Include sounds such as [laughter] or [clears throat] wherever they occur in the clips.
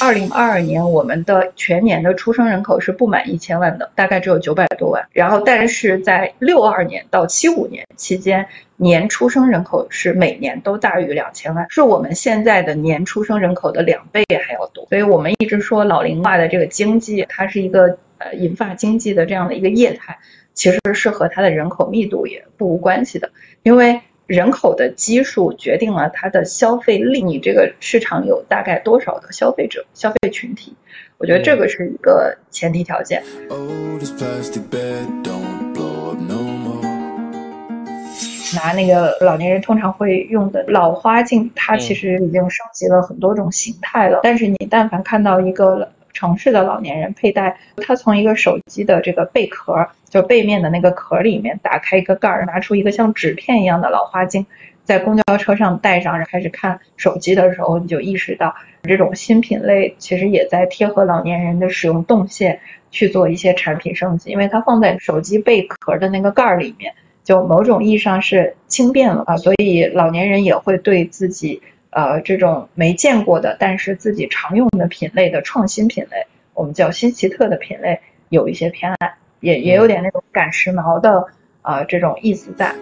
二零二二年，我们的全年的出生人口是不满一千万的，大概只有九百多万。然后，但是在六二年到七五年期间，年出生人口是每年都大于两千万，是我们现在的年出生人口的两倍还要多。所以我们一直说老龄化的这个经济，它是一个呃引发经济的这样的一个业态，其实是和它的人口密度也不无关系的，因为。人口的基数决定了它的消费力，你这个市场有大概多少的消费者、消费群体？我觉得这个是一个前提条件。拿那个老年人通常会用的老花镜，它其实已经升级了很多种形态了。但是你但凡看到一个城市的老年人佩戴，他从一个手机的这个贝壳。就背面的那个壳里面打开一个盖儿，拿出一个像纸片一样的老花镜，在公交车上戴上，然后开始看手机的时候，你就意识到这种新品类其实也在贴合老年人的使用动线去做一些产品升级，因为它放在手机贝壳的那个盖儿里面，就某种意义上是轻便了啊，所以老年人也会对自己呃这种没见过的，但是自己常用的品类的创新品类，我们叫新奇特的品类有一些偏爱。也也有点那种赶时髦的呃这种意思在。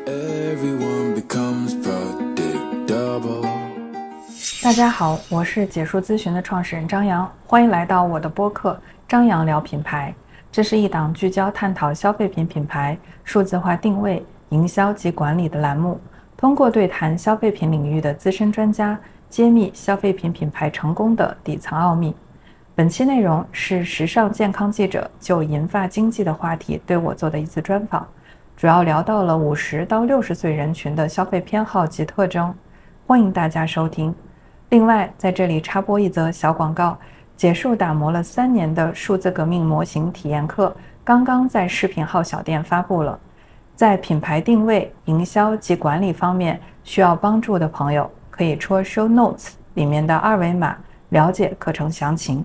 大家好，我是解说咨询的创始人张扬，欢迎来到我的播客张扬聊品牌。这是一档聚焦探讨消费品品牌数字化定位、营销及管理的栏目，通过对谈消费品领域的资深专家，揭秘消费品品牌成功的底层奥秘。本期内容是时尚健康记者就银发经济的话题对我做的一次专访，主要聊到了五十到六十岁人群的消费偏好及特征，欢迎大家收听。另外，在这里插播一则小广告：结束打磨了三年的数字革命模型体验课，刚刚在视频号小店发布了。在品牌定位、营销及管理方面需要帮助的朋友，可以戳 Show Notes 里面的二维码了解课程详情。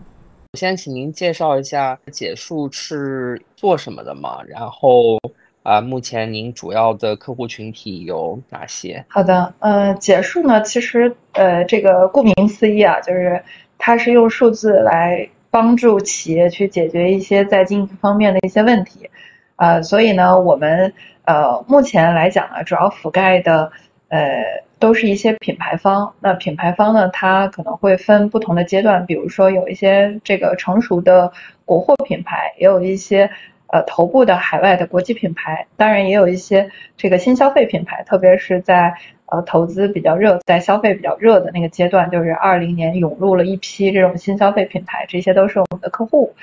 先请您介绍一下解数是做什么的吗？然后啊，目前您主要的客户群体有哪些？好的，呃，解数呢，其实呃，这个顾名思义啊，就是它是用数字来帮助企业去解决一些在经营方面的一些问题，呃，所以呢，我们呃目前来讲呢，主要覆盖的呃。都是一些品牌方，那品牌方呢，它可能会分不同的阶段，比如说有一些这个成熟的国货品牌，也有一些呃头部的海外的国际品牌，当然也有一些这个新消费品牌，特别是在呃投资比较热，在消费比较热的那个阶段，就是二零年涌入了一批这种新消费品牌，这些都是我们的客户，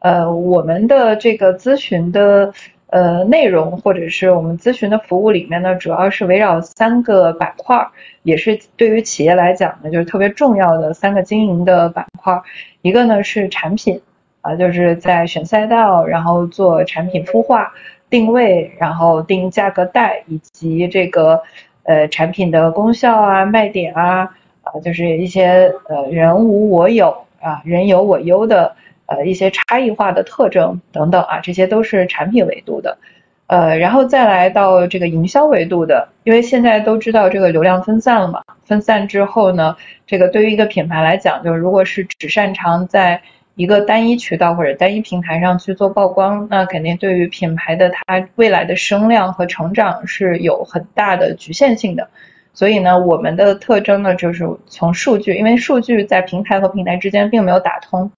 呃，我们的这个咨询的。呃，内容或者是我们咨询的服务里面呢，主要是围绕三个板块，也是对于企业来讲呢，就是特别重要的三个经营的板块。一个呢是产品，啊，就是在选赛道，然后做产品孵化、定位，然后定价格带，以及这个呃产品的功效啊、卖点啊，啊，就是一些呃人无我有啊，人有我优的。呃，一些差异化的特征等等啊，这些都是产品维度的，呃，然后再来到这个营销维度的，因为现在都知道这个流量分散了嘛，分散之后呢，这个对于一个品牌来讲，就是如果是只擅长在一个单一渠道或者单一平台上去做曝光，那肯定对于品牌的它未来的声量和成长是有很大的局限性的。所以呢，我们的特征呢，就是从数据，因为数据在平台和平台之间并没有打通。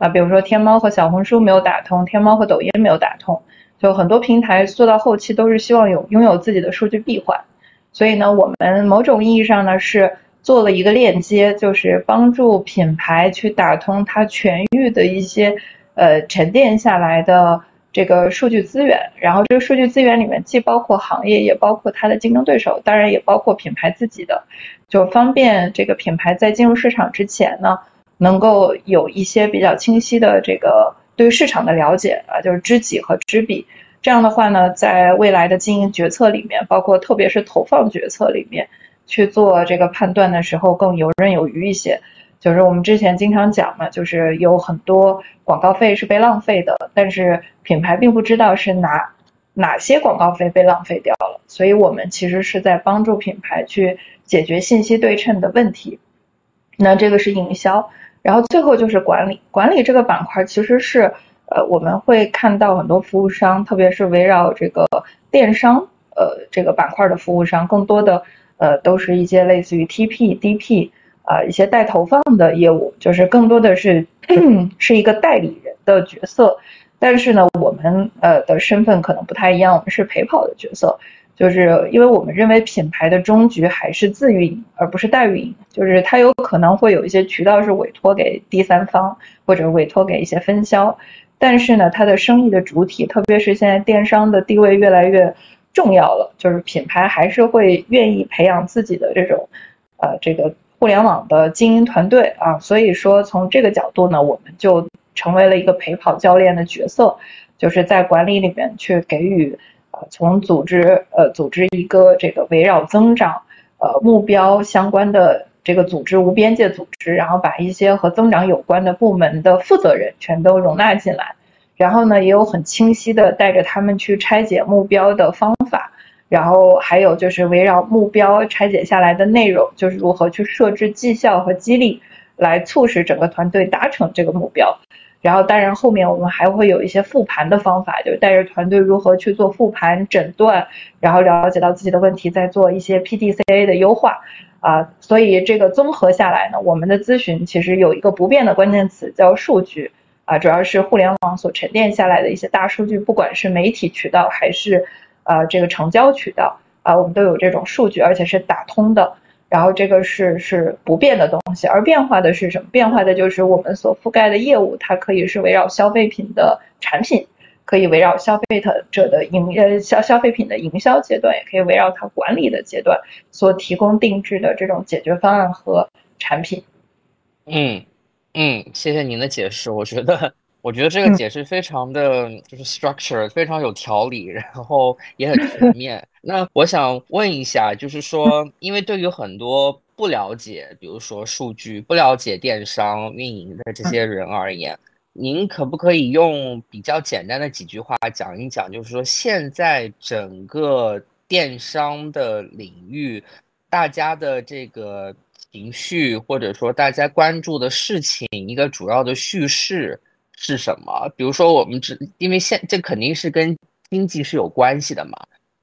啊，比如说天猫和小红书没有打通，天猫和抖音没有打通，就很多平台做到后期都是希望有拥有自己的数据闭环，所以呢，我们某种意义上呢是做了一个链接，就是帮助品牌去打通它全域的一些呃沉淀下来的这个数据资源，然后这个数据资源里面既包括行业，也包括它的竞争对手，当然也包括品牌自己的，就方便这个品牌在进入市场之前呢。能够有一些比较清晰的这个对市场的了解啊，就是知己和知彼。这样的话呢，在未来的经营决策里面，包括特别是投放决策里面去做这个判断的时候，更游刃有余一些。就是我们之前经常讲嘛，就是有很多广告费是被浪费的，但是品牌并不知道是哪哪些广告费被浪费掉了。所以我们其实是在帮助品牌去解决信息对称的问题。那这个是营销。然后最后就是管理，管理这个板块其实是呃我们会看到很多服务商，特别是围绕这个电商呃这个板块的服务商，更多的呃都是一些类似于 TP、DP 啊一些代投放的业务，就是更多的是 [clears throat] 是一个代理人的角色。但是呢，我们呃的身份可能不太一样，我们是陪跑的角色。就是因为我们认为品牌的终局还是自运营，而不是代运营。就是它有可能会有一些渠道是委托给第三方，或者委托给一些分销。但是呢，它的生意的主体，特别是现在电商的地位越来越重要了，就是品牌还是会愿意培养自己的这种，呃，这个互联网的经营团队啊。所以说，从这个角度呢，我们就成为了一个陪跑教练的角色，就是在管理里面去给予。从组织呃组织一个这个围绕增长呃目标相关的这个组织无边界组织，然后把一些和增长有关的部门的负责人全都容纳进来，然后呢也有很清晰的带着他们去拆解目标的方法，然后还有就是围绕目标拆解下来的内容，就是如何去设置绩效和激励，来促使整个团队达成这个目标。然后，当然后面我们还会有一些复盘的方法，就是带着团队如何去做复盘诊断，然后了解到自己的问题，再做一些 PDCA 的优化啊。所以这个综合下来呢，我们的咨询其实有一个不变的关键词叫数据啊，主要是互联网所沉淀下来的一些大数据，不管是媒体渠道还是呃这个成交渠道啊，我们都有这种数据，而且是打通的。然后这个是是不变的东西，而变化的是什么？变化的就是我们所覆盖的业务，它可以是围绕消费品的产品，可以围绕消费者的营呃消消费品的营销阶段，也可以围绕它管理的阶段所提供定制的这种解决方案和产品。嗯嗯，谢谢您的解释，我觉得。我觉得这个解释非常的就是 structure，非常有条理，然后也很全 [laughs] 面。那我想问一下，就是说，因为对于很多不了解，比如说数据、不了解电商运营的这些人而言，您可不可以用比较简单的几句话讲一讲，就是说现在整个电商的领域，大家的这个情绪，或者说大家关注的事情，一个主要的叙事。是什么？比如说，我们只因为现这肯定是跟经济是有关系的嘛。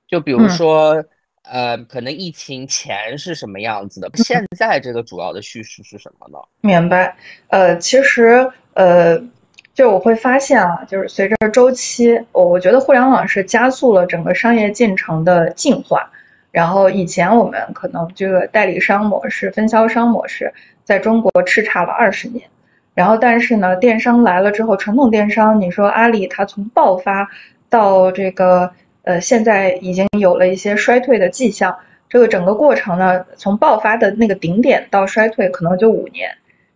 就比如说，呃，可能疫情前是什么样子的，现在这个主要的叙事是什么呢？明白。呃，其实，呃，就我会发现啊，就是随着周期，我我觉得互联网是加速了整个商业进程的进化。然后以前我们可能这个代理商模式、分销商模式在中国叱咤了二十年。然后，但是呢，电商来了之后，传统电商，你说阿里它从爆发到这个呃，现在已经有了一些衰退的迹象。这个整个过程呢，从爆发的那个顶点到衰退，可能就五年。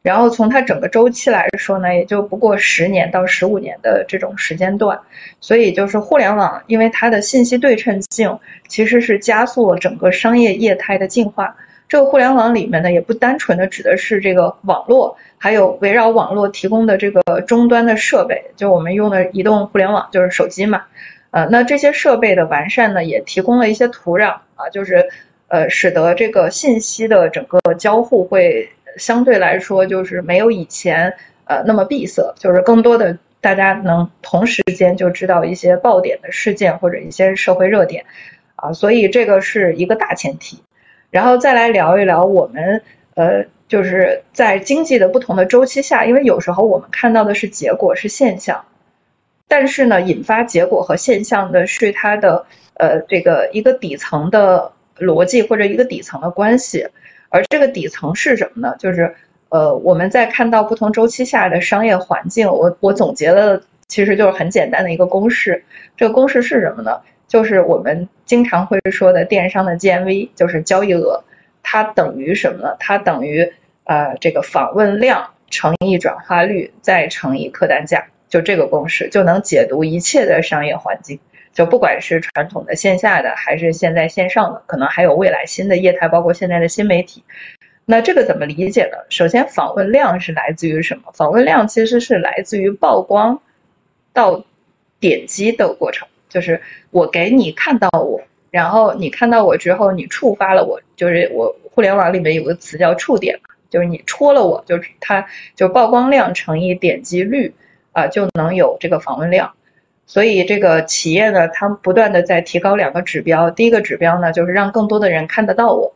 然后从它整个周期来说呢，也就不过十年到十五年的这种时间段。所以就是互联网，因为它的信息对称性，其实是加速了整个商业业态的进化。这个互联网里面呢，也不单纯的指的是这个网络，还有围绕网络提供的这个终端的设备，就我们用的移动互联网，就是手机嘛。呃，那这些设备的完善呢，也提供了一些土壤啊，就是呃，使得这个信息的整个交互会相对来说就是没有以前呃那么闭塞，就是更多的大家能同时间就知道一些爆点的事件或者一些社会热点啊，所以这个是一个大前提。然后再来聊一聊我们，呃，就是在经济的不同的周期下，因为有时候我们看到的是结果是现象，但是呢，引发结果和现象的是它的呃这个一个底层的逻辑或者一个底层的关系，而这个底层是什么呢？就是呃我们在看到不同周期下的商业环境，我我总结了，其实就是很简单的一个公式，这个公式是什么呢？就是我们经常会说的电商的 GMV，就是交易额，它等于什么呢？它等于呃这个访问量乘以转化率再乘以客单价，就这个公式就能解读一切的商业环境。就不管是传统的线下的，还是现在线上的，可能还有未来新的业态，包括现在的新媒体。那这个怎么理解呢？首先，访问量是来自于什么？访问量其实是来自于曝光到点击的过程。就是我给你看到我，然后你看到我之后，你触发了我，就是我互联网里面有个词叫触点，就是你戳了我，就是它就曝光量乘以点击率啊，就能有这个访问量。所以这个企业呢，它不断的在提高两个指标，第一个指标呢就是让更多的人看得到我，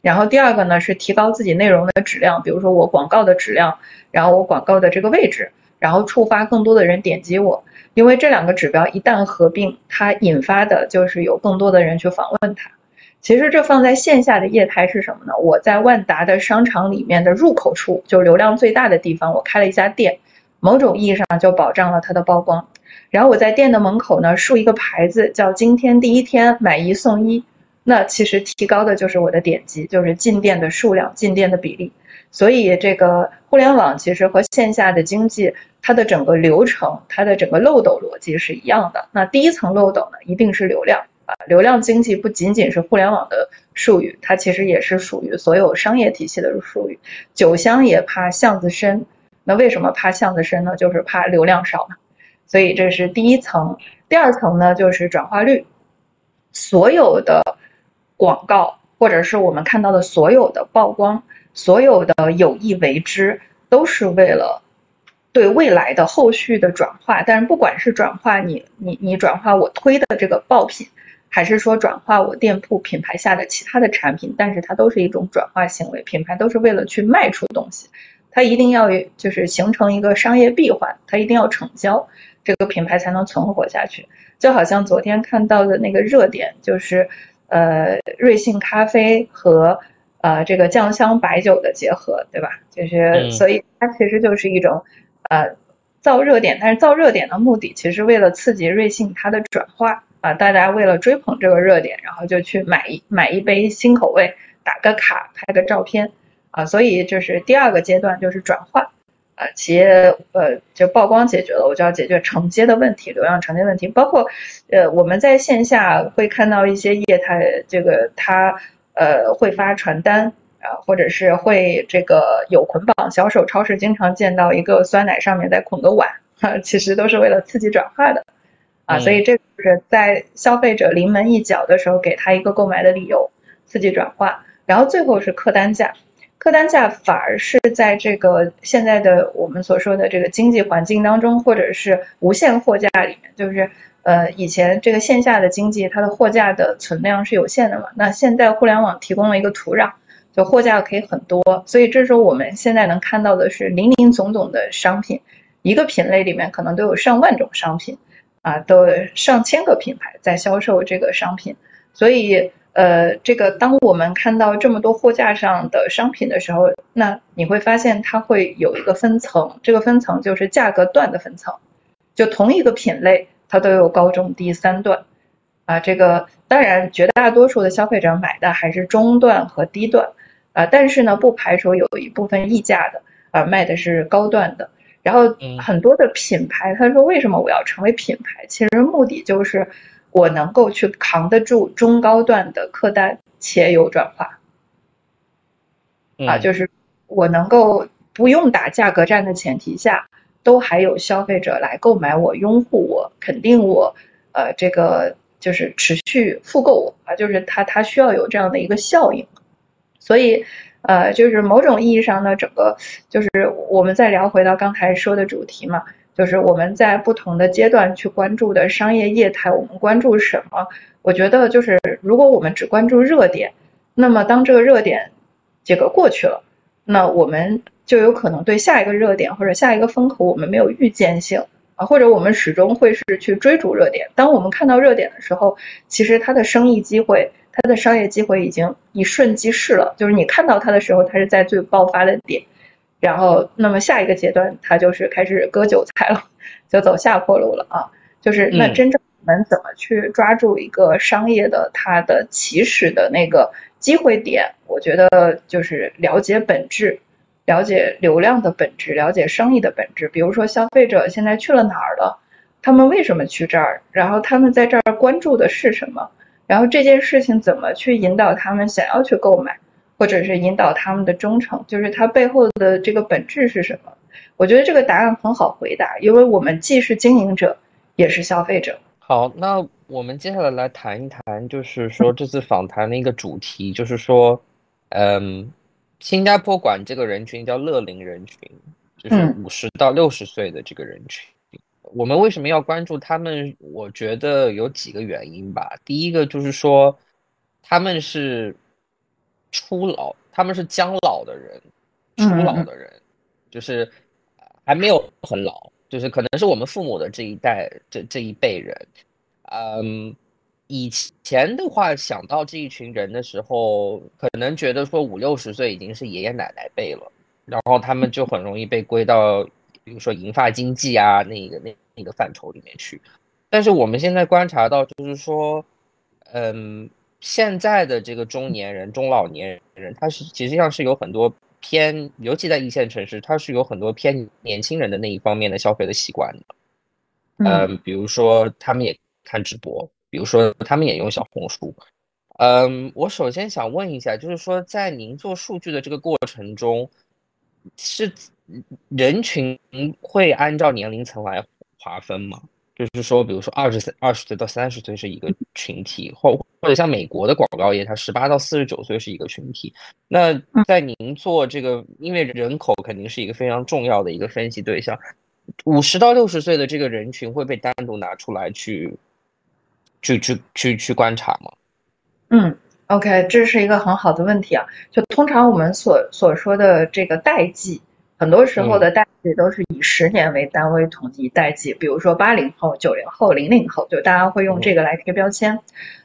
然后第二个呢是提高自己内容的质量，比如说我广告的质量，然后我广告的这个位置，然后触发更多的人点击我。因为这两个指标一旦合并，它引发的就是有更多的人去访问它。其实这放在线下的业态是什么呢？我在万达的商场里面的入口处，就流量最大的地方，我开了一家店，某种意义上就保障了它的曝光。然后我在店的门口呢竖一个牌子，叫“今天第一天买一送一”，那其实提高的就是我的点击，就是进店的数量、进店的比例。所以这个互联网其实和线下的经济，它的整个流程、它的整个漏斗逻辑是一样的。那第一层漏斗呢，一定是流量啊，流量经济不仅仅是互联网的术语，它其实也是属于所有商业体系的术语。酒香也怕巷子深，那为什么怕巷子深呢？就是怕流量少嘛。所以这是第一层，第二层呢就是转化率。所有的广告或者是我们看到的所有的曝光，所有的有意为之，都是为了对未来的后续的转化。但是不管是转化你你你转化我推的这个爆品，还是说转化我店铺品牌下的其他的产品，但是它都是一种转化行为。品牌都是为了去卖出东西，它一定要就是形成一个商业闭环，它一定要成交。这个品牌才能存活下去，就好像昨天看到的那个热点，就是呃瑞幸咖啡和呃这个酱香白酒的结合，对吧？就是所以它其实就是一种呃造热点，但是造热点的目的其实为了刺激瑞幸它的转化啊，大家为了追捧这个热点，然后就去买一买一杯新口味，打个卡，拍个照片啊，所以就是第二个阶段就是转化。啊，企业呃，就曝光解决了，我就要解决承接的问题，流量承接问题。包括呃，我们在线下会看到一些业态，这个他呃会发传单啊，或者是会这个有捆绑销售。超市经常见到一个酸奶上面再捆个碗，哈，[laughs] 其实都是为了刺激转化的啊。所以这是在消费者临门一脚的时候，给他一个购买的理由，刺激转化。然后最后是客单价。客单价反而是在这个现在的我们所说的这个经济环境当中，或者是无限货架里面，就是呃以前这个线下的经济它的货架的存量是有限的嘛，那现在互联网提供了一个土壤，就货架可以很多，所以这时候我们现在能看到的是林林总总的商品，一个品类里面可能都有上万种商品，啊，都上千个品牌在销售这个商品，所以。呃，这个当我们看到这么多货架上的商品的时候，那你会发现它会有一个分层，这个分层就是价格段的分层，就同一个品类它都有高中低三段，啊，这个当然绝大多数的消费者买的还是中段和低段，啊，但是呢不排除有一部分溢价的，啊卖的是高端的，然后很多的品牌他说为什么我要成为品牌，其实目的就是。我能够去扛得住中高段的客单，且有转化，啊，就是我能够不用打价格战的前提下，都还有消费者来购买我，拥护我，肯定我，呃，这个就是持续复购我啊，就是他他需要有这样的一个效应，所以，呃，就是某种意义上呢，整个就是我们再聊回到刚才说的主题嘛。就是我们在不同的阶段去关注的商业业态，我们关注什么？我觉得就是如果我们只关注热点，那么当这个热点这个过去了，那我们就有可能对下一个热点或者下一个风口我们没有预见性啊，或者我们始终会是去追逐热点。当我们看到热点的时候，其实它的生意机会、它的商业机会已经一瞬即逝了。就是你看到它的时候，它是在最爆发的点。然后，那么下一个阶段，它就是开始割韭菜了，就走下坡路了啊！就是那真正我们怎么去抓住一个商业的它的起始的那个机会点？我觉得就是了解本质，了解流量的本质，了解生意的本质。比如说，消费者现在去了哪儿了？他们为什么去这儿？然后他们在这儿关注的是什么？然后这件事情怎么去引导他们想要去购买？或者是引导他们的忠诚，就是它背后的这个本质是什么？我觉得这个答案很好回答，因为我们既是经营者，也是消费者。好，那我们接下来来谈一谈，就是说这次访谈的一个主题，就是说，嗯，新加坡管这个人群叫乐龄人群，就是五十到六十岁的这个人群。我们为什么要关注他们？我觉得有几个原因吧。第一个就是说，他们是初老，他们是将老的人，初老的人，就是还没有很老，就是可能是我们父母的这一代，这这一辈人。嗯，以前的话，想到这一群人的时候，可能觉得说五六十岁已经是爷爷奶奶辈了，然后他们就很容易被归到。比如说银发经济啊，那个那那个范畴里面去，但是我们现在观察到，就是说，嗯，现在的这个中年人、中老年人，他是实际上是有很多偏，尤其在一线城市，他是有很多偏年轻人的那一方面的消费的习惯的。嗯，比如说他们也看直播，比如说他们也用小红书。嗯，我首先想问一下，就是说在您做数据的这个过程中，是。人群会按照年龄层来划分吗？就是说，比如说二十岁、二十岁到三十岁是一个群体，或或者像美国的广告业，它十八到四十九岁是一个群体。那在您做这个，因为人口肯定是一个非常重要的一个分析对象，五十到六十岁的这个人群会被单独拿出来去，去去去去观察吗？嗯，OK，这是一个很好的问题啊。就通常我们所所说的这个代际。很多时候的代际都是以十年为单位统计代际，比如说八零后、九零后、零零后，就大家会用这个来贴标签。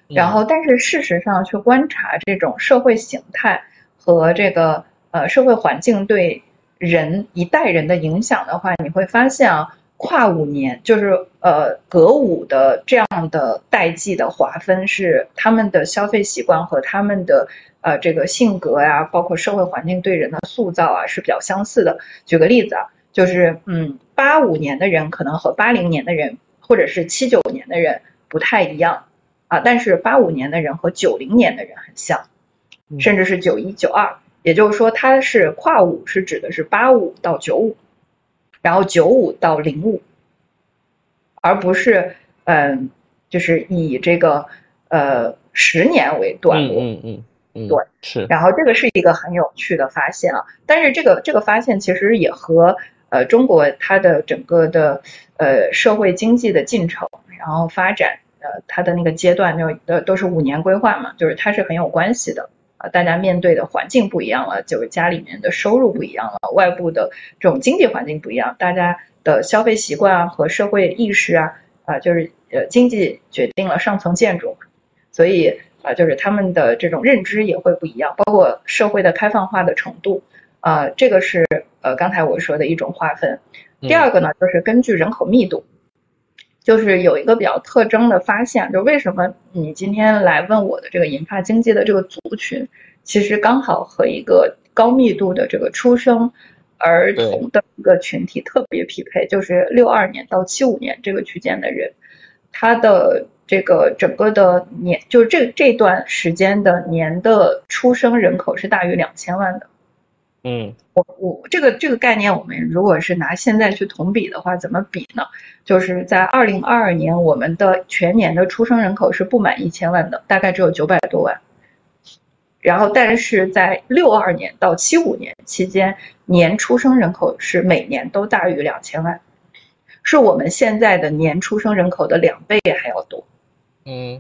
然后，但是事实上去观察这种社会形态和这个呃社会环境对人一代人的影响的话，你会发现啊，跨五年就是呃隔五的这样的代际的划分是他们的消费习惯和他们的。呃，这个性格呀，包括社会环境对人的塑造啊，是比较相似的。举个例子啊，就是嗯，八五年的人可能和八零年的人，或者是七九年的人不太一样啊，但是八五年的人和九零年的人很像，甚至是九一九二，也就是说，它是跨五是指的是八五到九五，然后九五到零五，而不是嗯，就是以这个呃十年为段落。嗯嗯。对，是，然后这个是一个很有趣的发现啊，但是这个这个发现其实也和呃中国它的整个的呃社会经济的进程，然后发展呃它的那个阶段就呃都是五年规划嘛，就是它是很有关系的啊，大家面对的环境不一样了，就是家里面的收入不一样了，外部的这种经济环境不一样，大家的消费习惯啊和社会意识啊啊就是呃经济决定了上层建筑，所以。啊，就是他们的这种认知也会不一样，包括社会的开放化的程度，啊，这个是呃刚才我说的一种划分。第二个呢，就是根据人口密度，就是有一个比较特征的发现，就为什么你今天来问我的这个银发经济的这个族群，其实刚好和一个高密度的这个出生儿童的一个群体特别匹配，就是六二年到七五年这个区间的人，他的。这个整个的年，就是这这段时间的年的出生人口是大于两千万的。嗯，我我这个这个概念，我们如果是拿现在去同比的话，怎么比呢？就是在二零二二年，我们的全年的出生人口是不满一千万的，大概只有九百多万。然后，但是在六二年到七五年期间，年出生人口是每年都大于两千万，是我们现在的年出生人口的两倍还要多。嗯，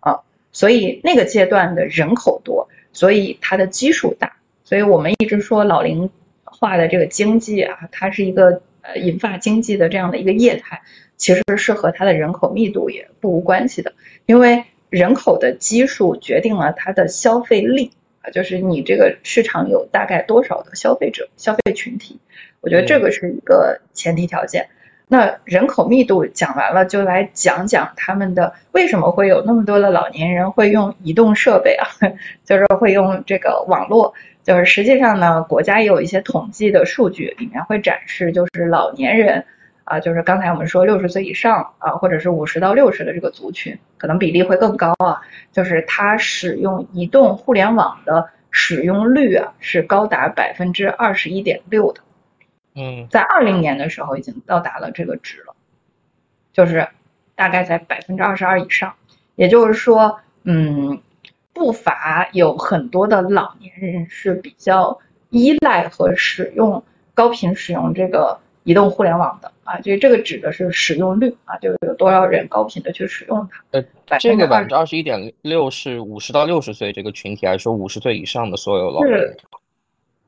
啊，所以那个阶段的人口多，所以它的基数大，所以我们一直说老龄化的这个经济啊，它是一个呃银发经济的这样的一个业态，其实是和它的人口密度也不无关系的，因为人口的基数决定了它的消费力啊，就是你这个市场有大概多少的消费者消费群体，我觉得这个是一个前提条件。那人口密度讲完了，就来讲讲他们的为什么会有那么多的老年人会用移动设备啊，[laughs] 就是会用这个网络。就是实际上呢，国家也有一些统计的数据，里面会展示，就是老年人啊，就是刚才我们说六十岁以上啊，或者是五十到六十的这个族群，可能比例会更高啊。就是他使用移动互联网的使用率啊，是高达百分之二十一点六的。嗯，在二零年的时候已经到达了这个值了，就是大概在百分之二十二以上。也就是说，嗯，不乏有很多的老年人是比较依赖和使用高频使用这个移动互联网的啊，就这个指的是使用率啊，就是有多少人高频的去使用它。呃，这个百分之二十一点六是五十到六十岁这个群体，还是说五十岁以上的所有老年人？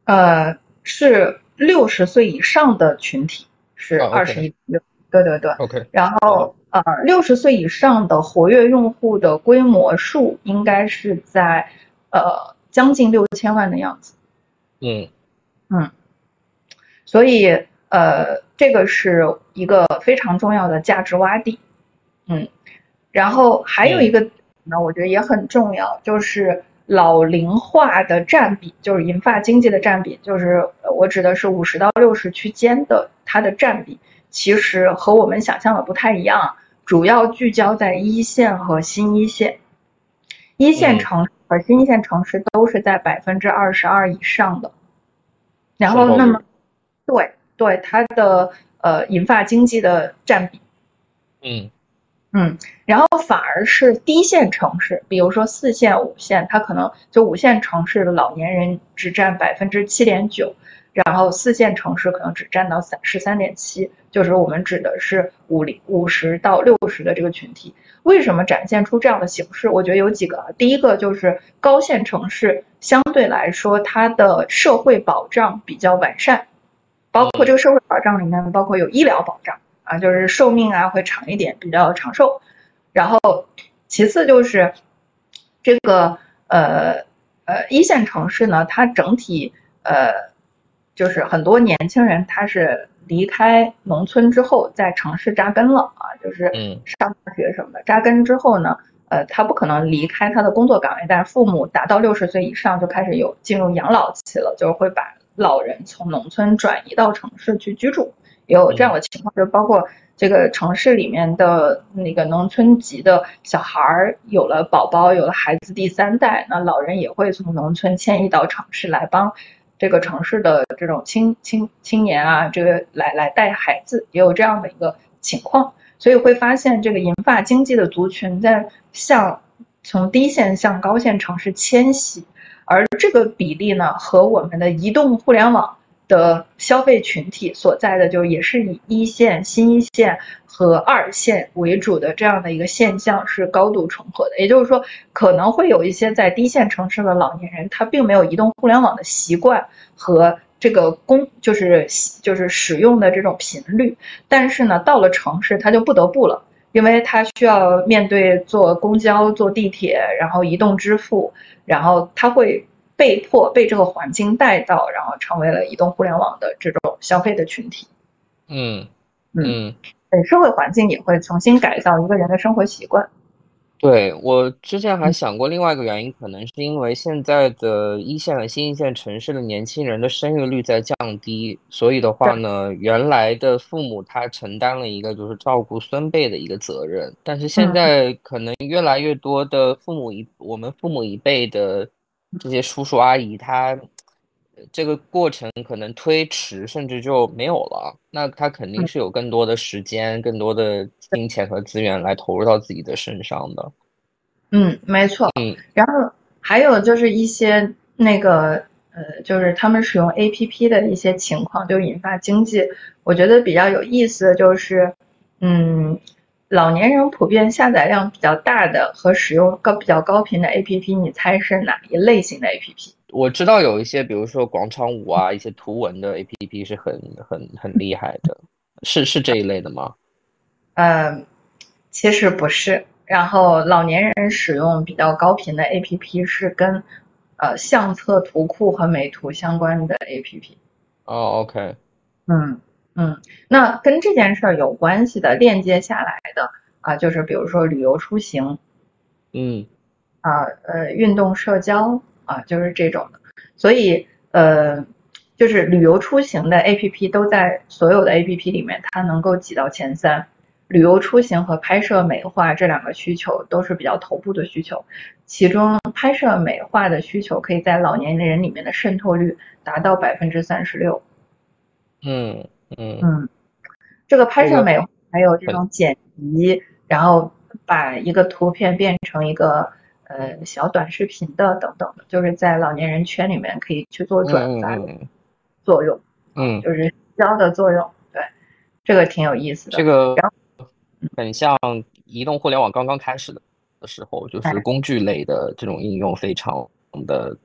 呃，是六十岁以上的群体是二十一点六，对对对。OK。然后呃，六十岁以上的活跃用户的规模数应该是在呃将近六千万的样子。嗯嗯，所以呃，这个是一个非常重要的价值洼地。嗯，然后还有一个呢，我觉得也很重要，就是老龄化的占比，就是银发经济的占比，就是我指的是五十到六十区间的它的占比，其实和我们想象的不太一样，主要聚焦在一线和新一线，一线城市和新一线城市都是在百分之二十二以上的。然后，那么，对对，它的呃银发经济的占比，嗯嗯，然后反而是低线城市，比如说四线、五线，它可能就五线城市的老年人只占百分之七点九，然后四线城市可能只占到三十三点七，就是我们指的是五零五十到六十的这个群体。为什么展现出这样的形式？我觉得有几个，第一个就是高线城市相对来说它的社会保障比较完善，包括这个社会保障里面包括有医疗保障啊，就是寿命啊会长一点，比较长寿。然后其次就是这个呃呃一线城市呢，它整体呃就是很多年轻人他是。离开农村之后，在城市扎根了啊，就是上大学什么的。扎根之后呢，呃，他不可能离开他的工作岗位，但是父母达到六十岁以上就开始有进入养老期了，就是会把老人从农村转移到城市去居住，也有这样的情况，就包括这个城市里面的那个农村籍的小孩儿有了宝宝，有了孩子第三代，那老人也会从农村迁移到城市来帮。这个城市的这种青青青年啊，这个来来带孩子也有这样的一个情况，所以会发现这个银发经济的族群在向从低线向高线城市迁徙，而这个比例呢和我们的移动互联网。的消费群体所在的，就也是以一线、新一线和二线为主的这样的一个现象是高度重合的。也就是说，可能会有一些在低线城市的老年人，他并没有移动互联网的习惯和这个公，就是就是使用的这种频率。但是呢，到了城市他就不得不了，因为他需要面对坐公交、坐地铁，然后移动支付，然后他会。被迫被这个环境带到，然后成为了移动互联网的这种消费的群体。嗯嗯，对，社会环境也会重新改造一个人的生活习惯。对我之前还想过另外一个原因，可能是因为现在的一线和新一线城市的年轻人的生育率在降低，所以的话呢，原来的父母他承担了一个就是照顾孙辈的一个责任，但是现在可能越来越多的父母一我们父母一辈的。这些叔叔阿姨，他这个过程可能推迟，甚至就没有了。那他肯定是有更多的时间、更多的金钱和资源来投入到自己的身上的。嗯，没错。嗯，然后还有就是一些那个呃，就是他们使用 APP 的一些情况，就引发经济。我觉得比较有意思的就是，嗯。老年人普遍下载量比较大的和使用高比较高频的 APP，你猜是哪一类型的 APP？我知道有一些，比如说广场舞啊，一些图文的 APP 是很很很厉害的，是是这一类的吗？嗯，其实不是。然后老年人使用比较高频的 APP 是跟呃相册、图库和美图相关的 APP。哦，OK。嗯。嗯，那跟这件事儿有关系的链接下来的啊，就是比如说旅游出行，嗯，啊呃运动社交啊，就是这种的。所以呃，就是旅游出行的 A P P 都在所有的 A P P 里面，它能够挤到前三。旅游出行和拍摄美化这两个需求都是比较头部的需求，其中拍摄美化的需求可以在老年人里面的渗透率达到百分之三十六。嗯。嗯嗯，这个拍摄美还有这种剪辑，然后把一个图片变成一个呃小短视频的等等的，就是在老年人圈里面可以去做转发的作用，嗯，就是交的作用，对，这个挺有意思的。这个然后很像移动互联网刚刚开始的的时候，就是工具类的这种应用非常的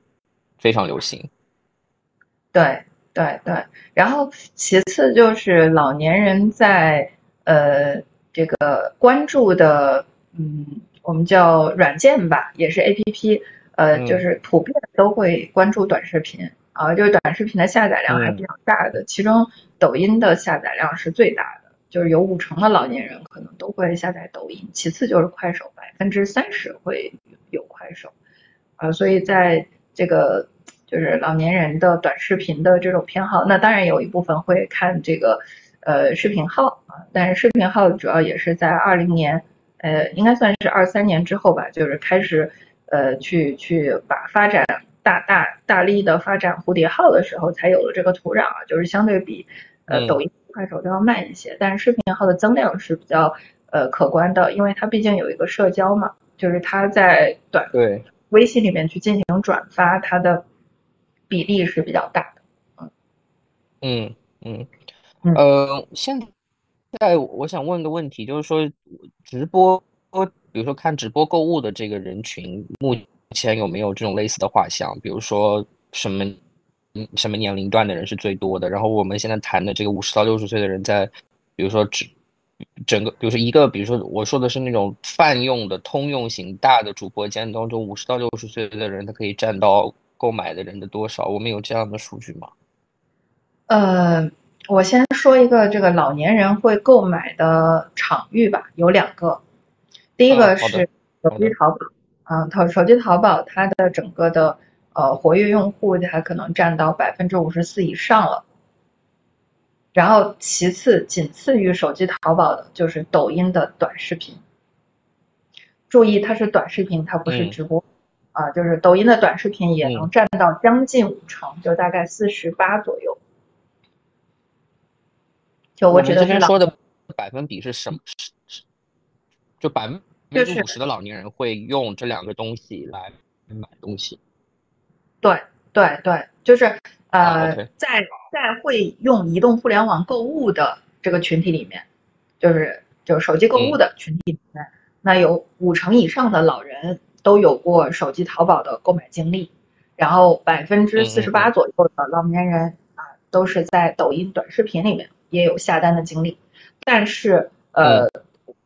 非常流行。对对对，然后其次就是老年人在呃这个关注的，嗯，我们叫软件吧，也是 A P P，呃，就是普遍都会关注短视频啊，就是短视频的下载量还比较大的，其中抖音的下载量是最大的，就是有五成的老年人可能都会下载抖音，其次就是快手，百分之三十会有快手，啊，所以在这个。就是老年人的短视频的这种偏好，那当然有一部分会看这个呃视频号啊，但是视频号主要也是在二零年，呃，应该算是二三年之后吧，就是开始呃去去把发展大大大力的发展蝴蝶号的时候，才有了这个土壤啊，就是相对比呃抖音、快手都要慢一些，但是视频号的增量是比较呃可观的，因为它毕竟有一个社交嘛，就是它在短对微信里面去进行转发，它的。比例是比较大的，嗯嗯嗯呃，现在我想问个问题就是说，直播，比如说看直播购物的这个人群，目前有没有这种类似的画像？比如说什么嗯什么年龄段的人是最多的？然后我们现在谈的这个五十到六十岁的人，在比如说整整个，比如说一个，比如说我说的是那种泛用的通用型大的主播间当中，五十到六十岁的人，他可以占到。购买的人的多少？我们有这样的数据吗？呃，我先说一个这个老年人会购买的场域吧，有两个。第一个是手机淘宝，啊，淘手机淘宝它的整个的呃活跃用户它可能占到百分之五十四以上了。然后其次，仅次于手机淘宝的就是抖音的短视频。注意，它是短视频，它不是直播。啊，就是抖音的短视频也能占到将近五成，就大概四十八左右。就我指的是说的百分比是什么？是是，就百分之五十的老年人会用这两个东西来买东西。对对对，就是呃，在在会用移动互联网购物的这个群体里面，就是就是手机购物的群体里面，那有五成以上的老人。都有过手机淘宝的购买经历，然后百分之四十八左右的老年人啊，都是在抖音短视频里面也有下单的经历，但是呃，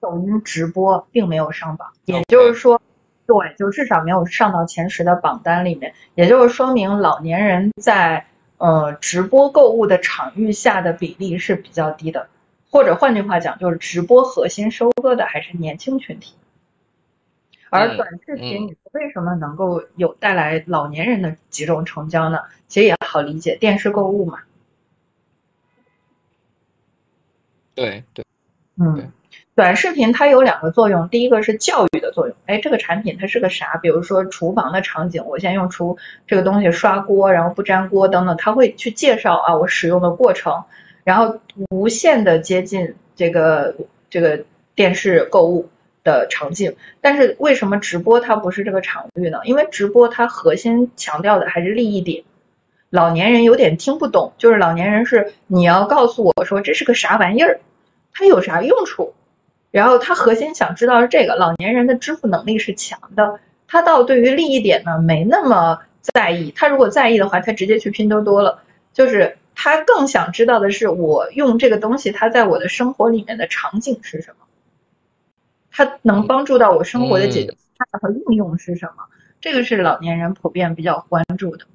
抖音直播并没有上榜，也就是说，对，就至少没有上到前十的榜单里面，也就是说明老年人在呃直播购物的场域下的比例是比较低的，或者换句话讲，就是直播核心收割的还是年轻群体。而短视频，你为什么能够有带来老年人的几种成交呢？其实也好理解，电视购物嘛。对对，嗯，短视频它有两个作用，第一个是教育的作用。哎，这个产品它是个啥？比如说厨房的场景，我先用厨这个东西刷锅，然后不粘锅等等，它会去介绍啊我使用的过程，然后无限的接近这个这个电视购物。的场景，但是为什么直播它不是这个场域呢？因为直播它核心强调的还是利益点，老年人有点听不懂，就是老年人是你要告诉我说这是个啥玩意儿，它有啥用处，然后他核心想知道是这个，老年人的支付能力是强的，他倒对于利益点呢没那么在意，他如果在意的话，他直接去拼多多了，就是他更想知道的是我用这个东西，它在我的生活里面的场景是什么。它能帮助到我生活的解决方案和应用是什么？这个是老年人普遍比较关注的，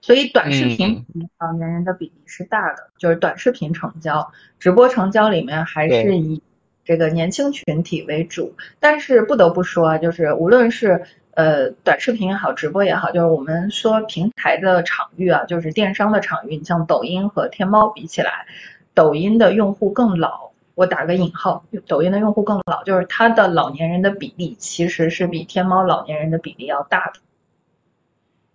所以短视频老年人的比例是大的，就是短视频成交、直播成交里面还是以这个年轻群体为主。但是不得不说啊，就是无论是呃短视频也好，直播也好，就是我们说平台的场域啊，就是电商的场域，你像抖音和天猫比起来，抖音的用户更老。我打个引号，抖音的用户更老，就是它的老年人的比例其实是比天猫老年人的比例要大的。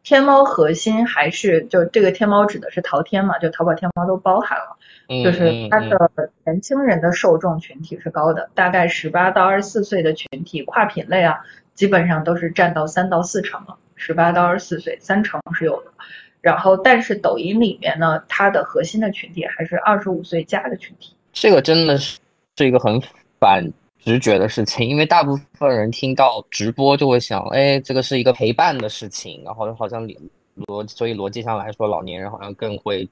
天猫核心还是就这个天猫指的是淘天嘛，就淘宝天猫都包含了，就是它的年轻人的受众群体是高的，大概十八到二十四岁的群体，跨品类啊，基本上都是占到三到四成了，十八到二十四岁三成是有的。然后，但是抖音里面呢，它的核心的群体还是二十五岁加的群体。这个真的是是一个很反直觉的事情，因为大部分人听到直播就会想，哎，这个是一个陪伴的事情，然后好像逻，所以逻辑上来说，老年人好像更会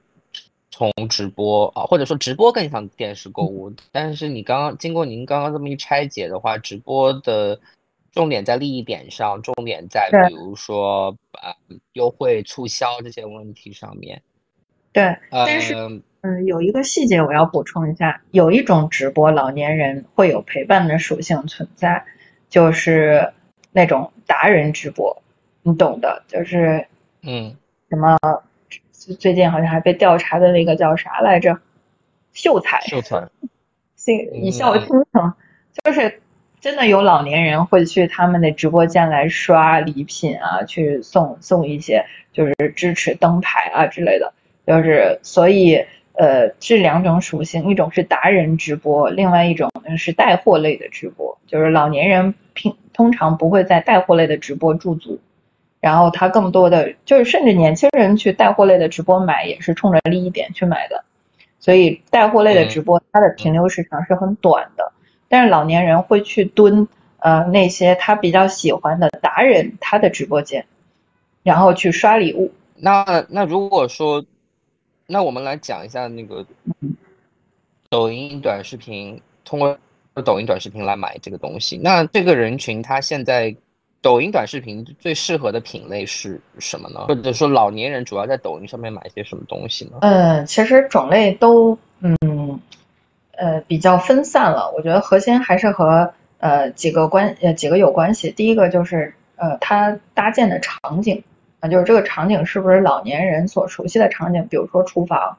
从直播啊，或者说直播更像电视购物。但是你刚刚经过您刚刚这么一拆解的话，直播的。重点在利益点上，重点在比如说呃优惠促销这些问题上面。对，但是嗯有一个细节我要补充一下，有一种直播老年人会有陪伴的属性存在，就是那种达人直播，你懂的，就是嗯什么最近好像还被调查的那个叫啥来着？秀才，秀才，一笑倾城，就是。真的有老年人会去他们的直播间来刷礼品啊，去送送一些，就是支持灯牌啊之类的。就是所以，呃，这两种属性，一种是达人直播，另外一种是带货类的直播。就是老年人平通常不会在带货类的直播驻足，然后他更多的就是，甚至年轻人去带货类的直播买也是冲着利益点去买的。所以带货类的直播，它的停留时长是很短的。但是老年人会去蹲呃那些他比较喜欢的达人他的直播间，然后去刷礼物。那那如果说，那我们来讲一下那个抖音短视频，通过抖音短视频来买这个东西。那这个人群他现在抖音短视频最适合的品类是什么呢？或者说老年人主要在抖音上面买些什么东西呢？嗯，其实种类都嗯。呃，比较分散了。我觉得核心还是和呃几个关呃几个有关系。第一个就是呃，它搭建的场景啊，就是这个场景是不是老年人所熟悉的场景？比如说厨房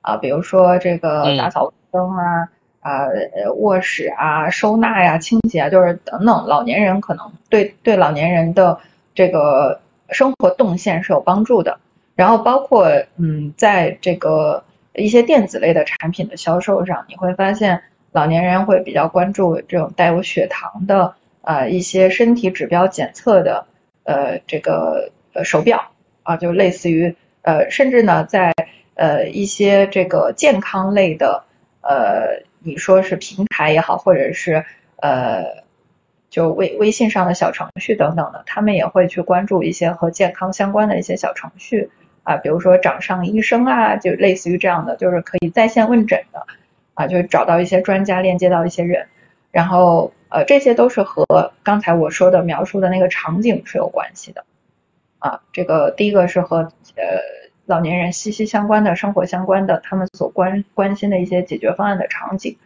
啊，比如说这个打扫卫生啊啊卧室啊收纳呀清洁啊，就是等等，老年人可能对对老年人的这个生活动线是有帮助的。然后包括嗯，在这个。一些电子类的产品的销售上，你会发现老年人会比较关注这种带有血糖的啊一些身体指标检测的呃这个呃手表啊，就类似于呃甚至呢在呃一些这个健康类的呃你说是平台也好，或者是呃就微微信上的小程序等等的，他们也会去关注一些和健康相关的一些小程序。啊，比如说掌上医生啊，就类似于这样的，就是可以在线问诊的，啊，就找到一些专家，链接到一些人，然后呃，这些都是和刚才我说的描述的那个场景是有关系的，啊，这个第一个是和呃老年人息息相关的生活相关的，他们所关关心的一些解决方案的场景，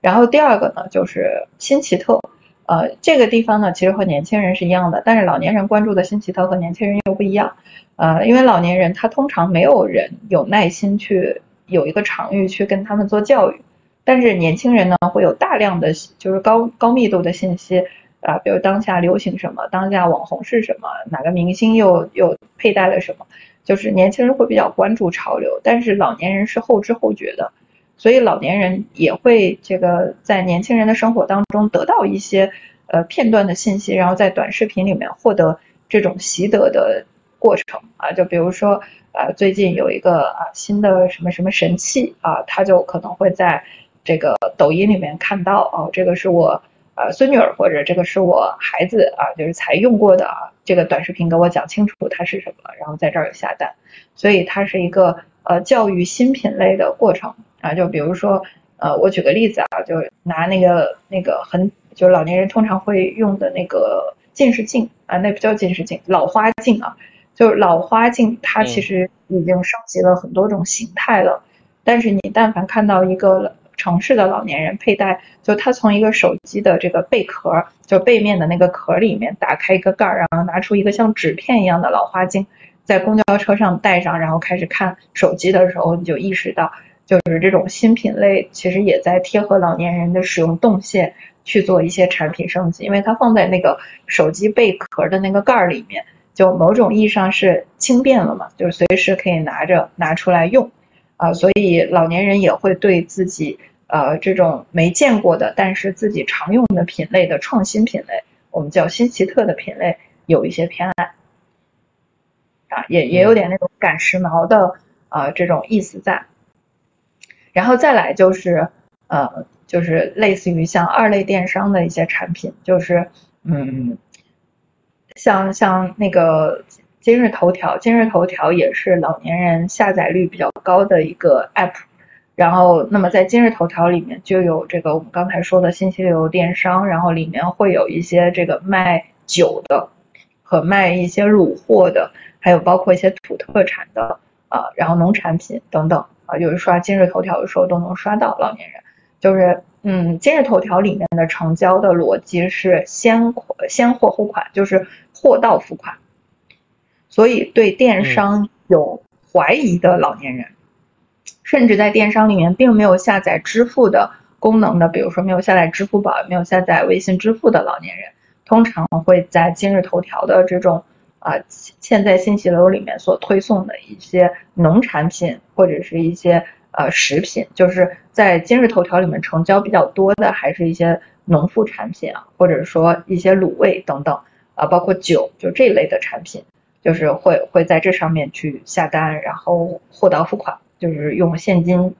然后第二个呢就是新奇特。呃，这个地方呢，其实和年轻人是一样的，但是老年人关注的新奇特和年轻人又不一样。呃，因为老年人他通常没有人有耐心去有一个场域去跟他们做教育，但是年轻人呢会有大量的就是高高密度的信息啊，比如当下流行什么，当下网红是什么，哪个明星又又佩戴了什么，就是年轻人会比较关注潮流，但是老年人是后知后觉的。所以老年人也会这个在年轻人的生活当中得到一些呃片段的信息，然后在短视频里面获得这种习得的过程啊，就比如说啊最近有一个啊新的什么什么神器啊，他就可能会在这个抖音里面看到哦，这个是我呃孙女儿或者这个是我孩子啊，就是才用过的啊，这个短视频给我讲清楚它是什么，然后在这儿有下单，所以它是一个呃教育新品类的过程。啊，就比如说，呃，我举个例子啊，就拿那个那个很，就老年人通常会用的那个近视镜啊，那不叫近视镜，老花镜啊，就是老花镜，它其实已经升级了很多种形态了。但是你但凡看到一个城市的老年人佩戴，就他从一个手机的这个背壳，就背面的那个壳里面打开一个盖儿，然后拿出一个像纸片一样的老花镜，在公交车上戴上，然后开始看手机的时候，你就意识到。就是这种新品类，其实也在贴合老年人的使用动线去做一些产品升级，因为它放在那个手机贝壳的那个盖儿里面，就某种意义上是轻便了嘛，就是随时可以拿着拿出来用，啊，所以老年人也会对自己呃这种没见过的，但是自己常用的品类的创新品类，我们叫新奇特的品类有一些偏爱，啊，也也有点那种赶时髦的呃这种意思在。然后再来就是呃就是类似于像二类电商的一些产品，就是嗯。像像那个今日头条，今日头条也是老年人下载率比较高的一个 app。然后，那么在今日头条里面就有这个我们刚才说的信息流电商，然后里面会有一些这个卖酒的和卖一些乳货的，还有包括一些土特产的啊，然后农产品等等啊，就是刷今日头条的时候都能刷到老年人，就是。嗯，今日头条里面的成交的逻辑是先先货后款，就是货到付款。所以对电商有怀疑的老年人，甚至在电商里面并没有下载支付的功能的，比如说没有下载支付宝、没有下载微信支付的老年人，通常会在今日头条的这种啊现在信息流里面所推送的一些农产品或者是一些。呃，食品就是在今日头条里面成交比较多的，还是一些农副产品啊，或者说一些卤味等等啊，包括酒，就这一类的产品，就是会会在这上面去下单，然后货到付款，就是用现金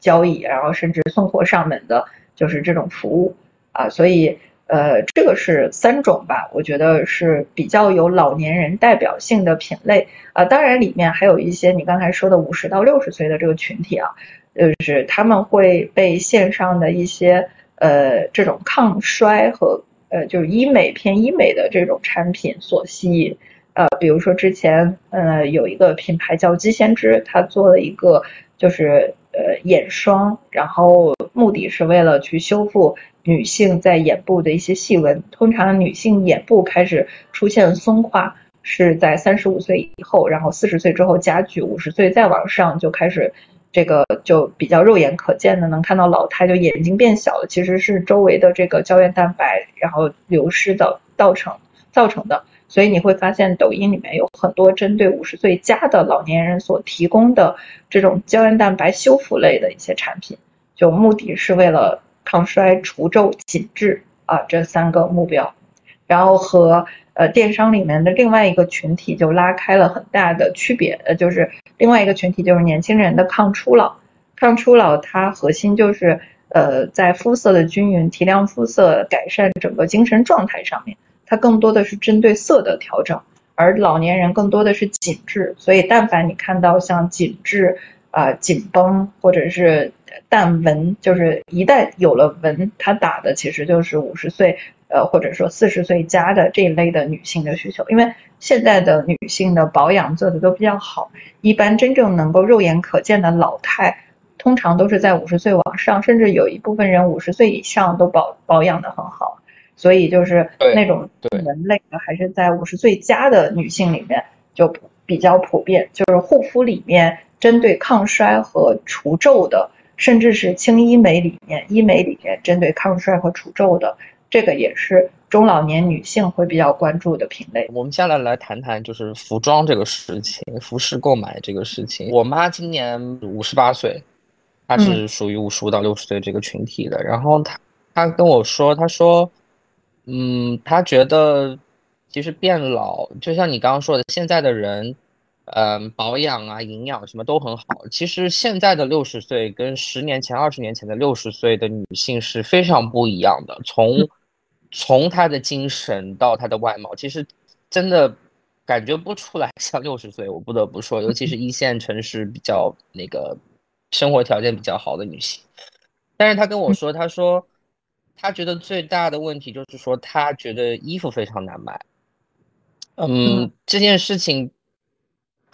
交易，然后甚至送货上门的，就是这种服务啊，所以。呃，这个是三种吧，我觉得是比较有老年人代表性的品类啊。当然，里面还有一些你刚才说的五十到六十岁的这个群体啊，就是他们会被线上的一些呃这种抗衰和呃就是医美偏医美的这种产品所吸引。呃，比如说之前呃有一个品牌叫肌先知，他做了一个就是呃眼霜，然后目的是为了去修复。女性在眼部的一些细纹，通常女性眼部开始出现松垮是在三十五岁以后，然后四十岁之后加剧，五十岁再往上就开始这个就比较肉眼可见的能看到老态，就眼睛变小了，其实是周围的这个胶原蛋白然后流失的造成造成的。所以你会发现抖音里面有很多针对五十岁加的老年人所提供的这种胶原蛋白修复类的一些产品，就目的是为了。抗衰、除皱、紧致啊，这三个目标，然后和呃电商里面的另外一个群体就拉开了很大的区别，呃，就是另外一个群体就是年轻人的抗初老。抗初老它核心就是呃在肤色的均匀、提亮肤色、改善整个精神状态上面，它更多的是针对色的调整，而老年人更多的是紧致。所以但凡你看到像紧致啊、紧绷或者是。淡纹就是一旦有了纹，它打的其实就是五十岁，呃或者说四十岁加的这一类的女性的需求。因为现在的女性的保养做的都比较好，一般真正能够肉眼可见的老态，通常都是在五十岁往上，甚至有一部分人五十岁以上都保保养的很好。所以就是那种人类的，还是在五十岁加的女性里面就比较普遍。就是护肤里面针对抗衰和除皱的。甚至是轻医美里面，医美里面针对抗衰和除皱的，这个也是中老年女性会比较关注的品类。我们接下来来谈谈就是服装这个事情，服饰购买这个事情。我妈今年五十八岁，她是属于五十五到六十岁这个群体的。然后她她跟我说，她说，嗯，她觉得其实变老，就像你刚刚说的，现在的人。嗯，保养啊，营养什么都很好。其实现在的六十岁跟十年前、二十年前的六十岁的女性是非常不一样的。从从她的精神到她的外貌，其实真的感觉不出来像六十岁。我不得不说，尤其是一线城市比较那个生活条件比较好的女性。但是她跟我说，她说她觉得最大的问题就是说，他觉得衣服非常难买。嗯，这件事情。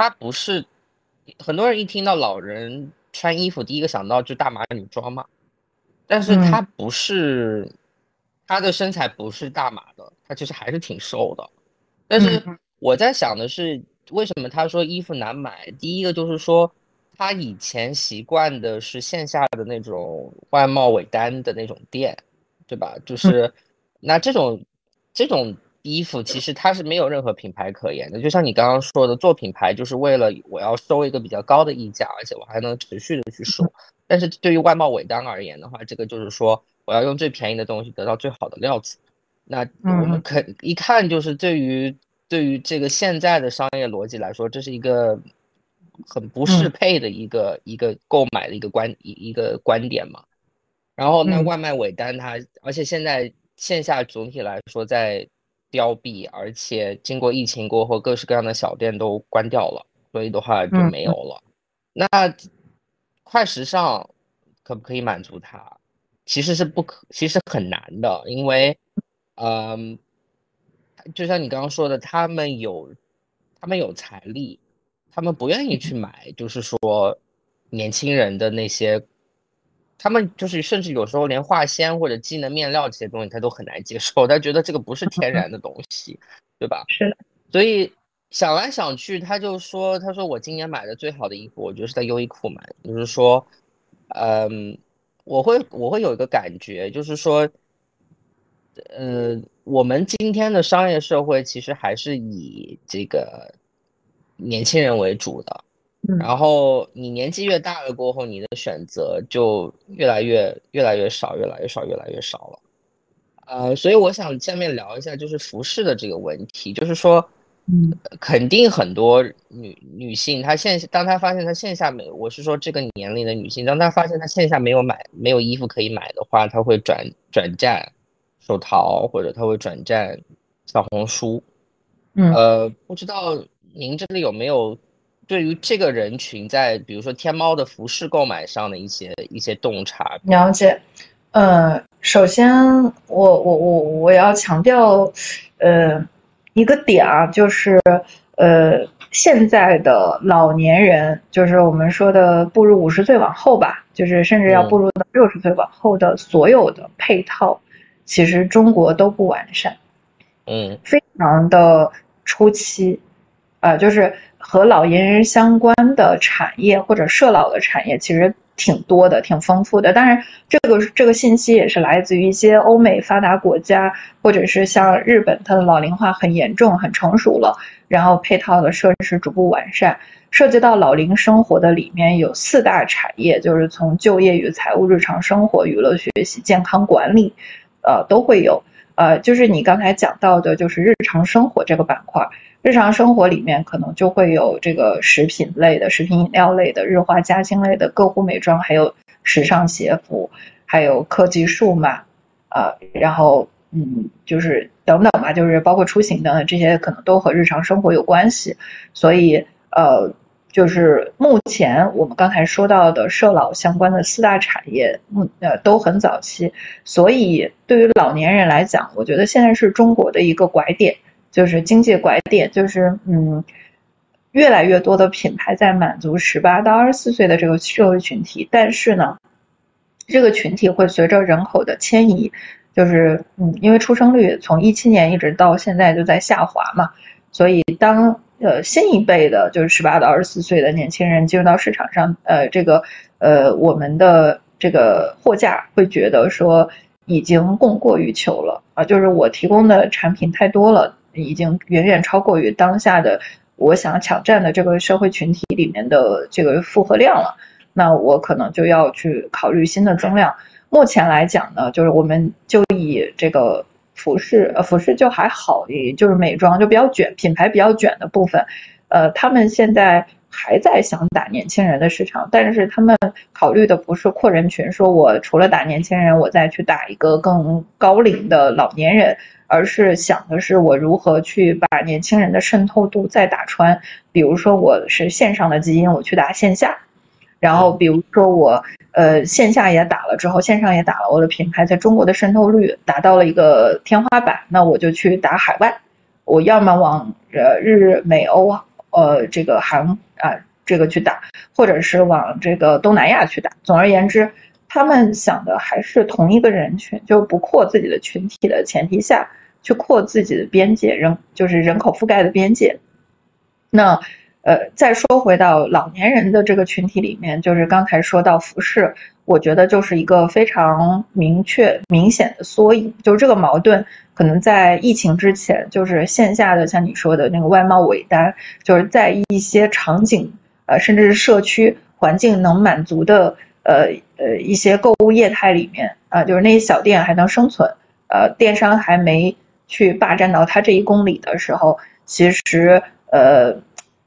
他不是很多人一听到老人穿衣服，第一个想到就大码女装嘛。但是他不是，他的身材不是大码的，他其实还是挺瘦的。但是我在想的是，为什么他说衣服难买？第一个就是说，他以前习惯的是线下的那种外贸尾单的那种店，对吧？就是那这种这种衣服，其实它是没有任何品牌可言的。就像你刚刚说的，做品牌就是为了我要收一个比较高的溢价，而且我还能持续的去收。但是对于外贸尾单而言的话，这个就是说我要用最便宜的东西得到最好的料子。那我们可一看就是对于对于这个现在的商业逻辑来说，这是一个很不适配的一个一个购买的一个观一一个观点嘛。然后那外卖尾单它，而且现在线下总体来说在凋敝，而且经过疫情过后，各式各样的小店都关掉了，所以的话就没有了。那快时尚可不可以满足它？其实是不可，其实很难的，因为，嗯，就像你刚刚说的，他们有他们有财力，他们不愿意去买，就是说年轻人的那些。他们就是甚至有时候连化纤或者机能面料这些东西他都很难接受，他觉得这个不是天然的东西，对吧？是的。所以想来想去，他就说：“他说我今年买的最好的衣服，我觉得是在优衣库买。就是说，嗯，我会我会有一个感觉，就是说，呃，我们今天的商业社会其实还是以这个年轻人为主的。”然后你年纪越大了过后，你的选择就越来越越来越少，越来越少，越来越少了。呃，所以我想下面聊一下就是服饰的这个问题，就是说，嗯，肯定很多女女性她线当她发现她线下没，我是说这个年龄的女性，当她发现她线下没有买没有衣服可以买的话，她会转转战手淘或者她会转战小红书。嗯，呃，不知道您这里有没有？对于这个人群，在比如说天猫的服饰购买上的一些一些洞察。了解，呃，首先我我我我要强调，呃，一个点啊，就是呃，现在的老年人，就是我们说的步入五十岁往后吧，就是甚至要步入到六十岁往后的所有的配套，其实中国都不完善，嗯，非常的初期，啊，就是。和老年人相关的产业或者社老的产业其实挺多的，挺丰富的。当然，这个这个信息也是来自于一些欧美发达国家，或者是像日本，它的老龄化很严重、很成熟了，然后配套的设施逐步完善。涉及到老龄生活的里面有四大产业，就是从就业与财务、日常生活、娱乐、学习、健康管理，呃，都会有。呃，就是你刚才讲到的，就是日常生活这个板块。日常生活里面可能就会有这个食品类的、食品饮料类的、日化家新类的、个护美妆，还有时尚鞋服，还有科技数码，啊，然后嗯，就是等等吧，就是包括出行等等这些，可能都和日常生活有关系。所以呃，就是目前我们刚才说到的社老相关的四大产业，嗯呃都很早期。所以对于老年人来讲，我觉得现在是中国的一个拐点。就是经济拐点，就是嗯，越来越多的品牌在满足十八到二十四岁的这个社会群体，但是呢，这个群体会随着人口的迁移，就是嗯，因为出生率从一七年一直到现在就在下滑嘛，所以当呃新一辈的，就是十八到二十四岁的年轻人进入到市场上，呃，这个呃我们的这个货架会觉得说已经供过于求了啊，就是我提供的产品太多了。已经远远超过于当下的我想抢占的这个社会群体里面的这个负荷量了，那我可能就要去考虑新的增量。目前来讲呢，就是我们就以这个服饰，呃，服饰就还好，也就是美妆就比较卷，品牌比较卷的部分，呃，他们现在还在想打年轻人的市场，但是他们考虑的不是扩人群，说我除了打年轻人，我再去打一个更高龄的老年人。而是想的是我如何去把年轻人的渗透度再打穿，比如说我是线上的基因，我去打线下，然后比如说我呃线下也打了之后，线上也打了，我的品牌在中国的渗透率达到了一个天花板，那我就去打海外，我要么往呃日美欧呃这个韩啊这个去打，或者是往这个东南亚去打。总而言之。他们想的还是同一个人群，就不扩自己的群体的前提下去扩自己的边界，人就是人口覆盖的边界。那，呃，再说回到老年人的这个群体里面，就是刚才说到服饰，我觉得就是一个非常明确、明显的缩影。就是这个矛盾，可能在疫情之前，就是线下的，像你说的那个外贸尾单，就是在一些场景，呃，甚至是社区环境能满足的，呃呃一些购物业态里面，啊，就是那些小店还能生存，呃，电商还没去霸占到它这一公里的时候，其实，呃。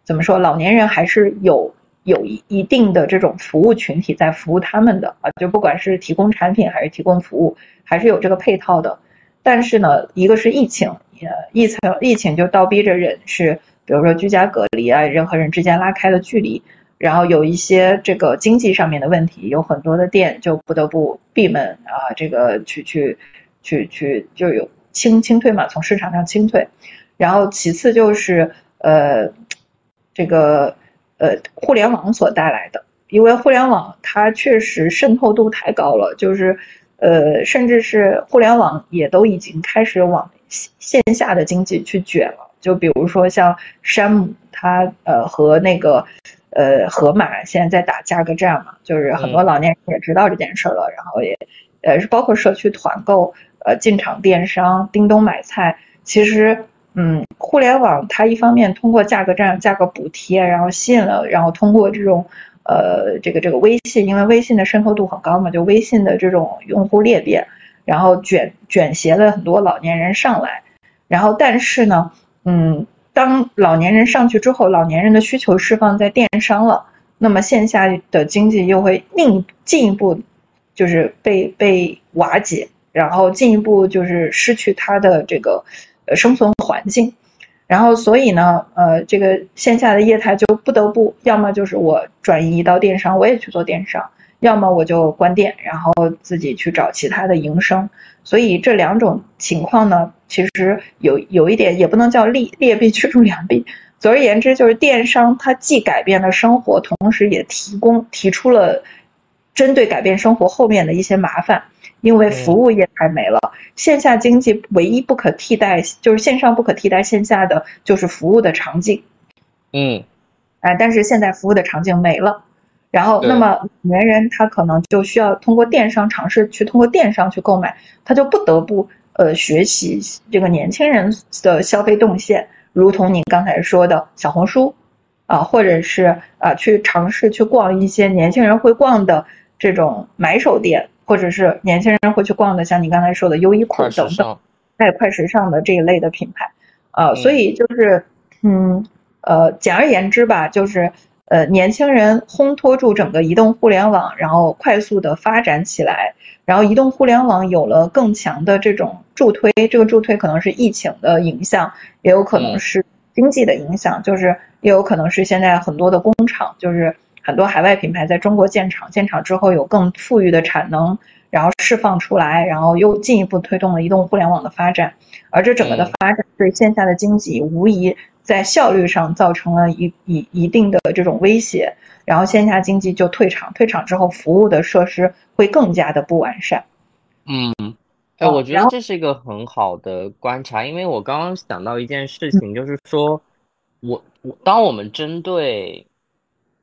怎么说？老年人还是有有一一定的这种服务群体在服务他们的啊，就不管是提供产品还是提供服务，还是有这个配套的。但是呢，一个是疫情，呃，疫情疫情就倒逼着人是，比如说居家隔离啊，人和人之间拉开了距离，然后有一些这个经济上面的问题，有很多的店就不得不闭门啊，这个去去去去就有清清退嘛，从市场上清退。然后其次就是呃。这个呃，互联网所带来的，因为互联网它确实渗透度太高了，就是呃，甚至是互联网也都已经开始往线下的经济去卷了。就比如说像山姆，它呃和那个呃盒马现在在打价格战嘛，就是很多老年人也知道这件事了，然后也呃是包括社区团购、呃进场电商、叮咚买菜，其实。嗯，互联网它一方面通过价格战、价格补贴，然后吸引了，然后通过这种，呃，这个这个微信，因为微信的渗透度很高嘛，就微信的这种用户裂变，然后卷卷挟了很多老年人上来，然后但是呢，嗯，当老年人上去之后，老年人的需求释放在电商了，那么线下的经济又会另进一步，就是被被瓦解，然后进一步就是失去它的这个呃。生存环境，然后所以呢，呃，这个线下的业态就不得不要么就是我转移到电商，我也去做电商，要么我就关店，然后自己去找其他的营生。所以这两种情况呢，其实有有一点也不能叫利劣币驱逐良币。总而言之，就是电商它既改变了生活，同时也提供提出了针对改变生活后面的一些麻烦。因为服务业还没了，线下经济唯一不可替代就是线上不可替代线下的就是服务的场景，嗯，哎，但是现在服务的场景没了，然后那么年人他可能就需要通过电商尝试去通过电商去购买，他就不得不呃学习这个年轻人的消费动线，如同你刚才说的小红书，啊，或者是啊去尝试去逛一些年轻人会逛的这种买手店。或者是年轻人会去逛的，像你刚才说的优衣库等等，在，快时尚的这一类的品牌，啊，所以就是，嗯，呃，简而言之吧，就是呃，年轻人烘托住整个移动互联网，然后快速的发展起来，然后移动互联网有了更强的这种助推，这个助推可能是疫情的影响，也有可能是经济的影响，就是也有可能是现在很多的工厂就是。很多海外品牌在中国建厂，建厂之后有更富裕的产能，然后释放出来，然后又进一步推动了移动互联网的发展。而这整个的发展对线下的经济无疑在效率上造成了一一一定的这种威胁，然后线下经济就退场，退场之后服务的设施会更加的不完善。嗯，哎，我觉得这是一个很好的观察，因为我刚刚想到一件事情，就是说我我当我们针对。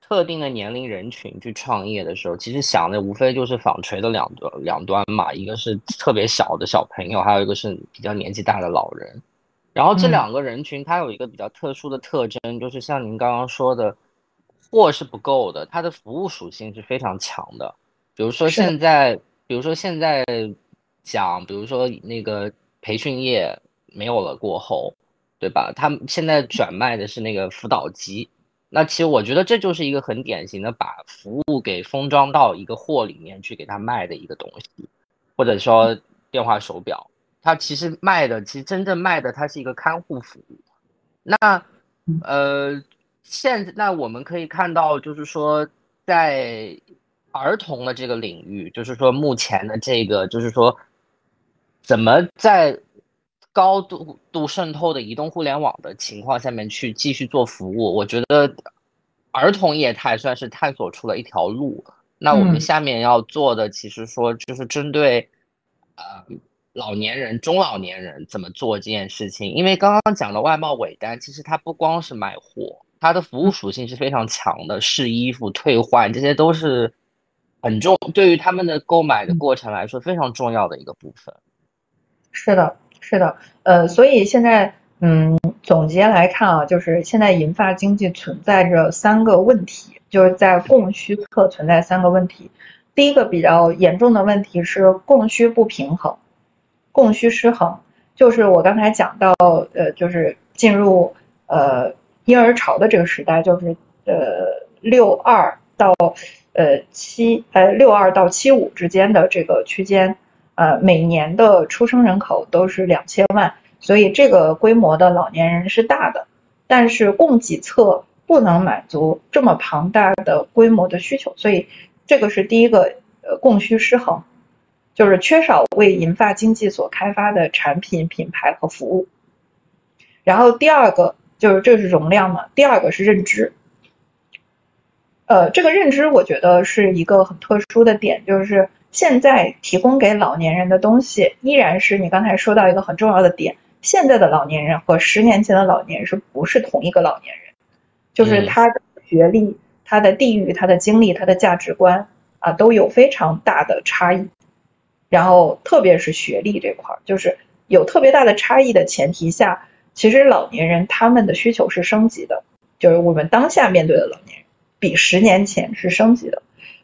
特定的年龄人群去创业的时候，其实想的无非就是纺锤的两端两端嘛，一个是特别小的小朋友，还有一个是比较年纪大的老人。然后这两个人群，它有一个比较特殊的特征，就是像您刚刚说的，货是不够的，它的服务属性是非常强的。比如说现在，比如说现在讲，比如说那个培训业没有了过后，对吧？他们现在转卖的是那个辅导机。那其实我觉得这就是一个很典型的把服务给封装到一个货里面去给他卖的一个东西，或者说电话手表，它其实卖的其实真正卖的它是一个看护服务。那呃，现那我们可以看到，就是说在儿童的这个领域，就是说目前的这个就是说怎么在。高度度渗透的移动互联网的情况下面去继续做服务，我觉得儿童业态算是探索出了一条路。那我们下面要做的，其实说就是针对呃老年人、中老年人怎么做这件事情。因为刚刚讲的外贸尾单，其实它不光是卖货，它的服务属性是非常强的，试衣服、退换，这些都是很重，对于他们的购买的过程来说非常重要的一个部分。是的，是的，呃，所以现在，嗯，总结来看啊，就是现在银发经济存在着三个问题，就是在供需侧存在三个问题。第一个比较严重的问题是供需不平衡，供需失衡，就是我刚才讲到，呃，就是进入呃婴儿潮的这个时代，就是呃六二到呃七呃六二到七五之间的这个区间，呃每年的出生人口都是两千万，所以这个规模的老年人是大的，但是供给侧不能满足这么庞大的规模的需求，所以。这个是第一个，呃，供需失衡，就是缺少为银发经济所开发的产品、品牌和服务。然后第二个就是这是容量嘛，第二个是认知。呃，这个认知我觉得是一个很特殊的点，就是现在提供给老年人的东西，依然是你刚才说到一个很重要的点，现在的老年人和十年前的老年人是不是同一个老年人？就是他的学历。他的地域、他的经历、他的价值观啊，都有非常大的差异。然后，特别是学历这块儿，就是有特别大的差异的前提下，其实老年人他们的需求是升级的，就是我们当下面对的老年人比十年前是升级的。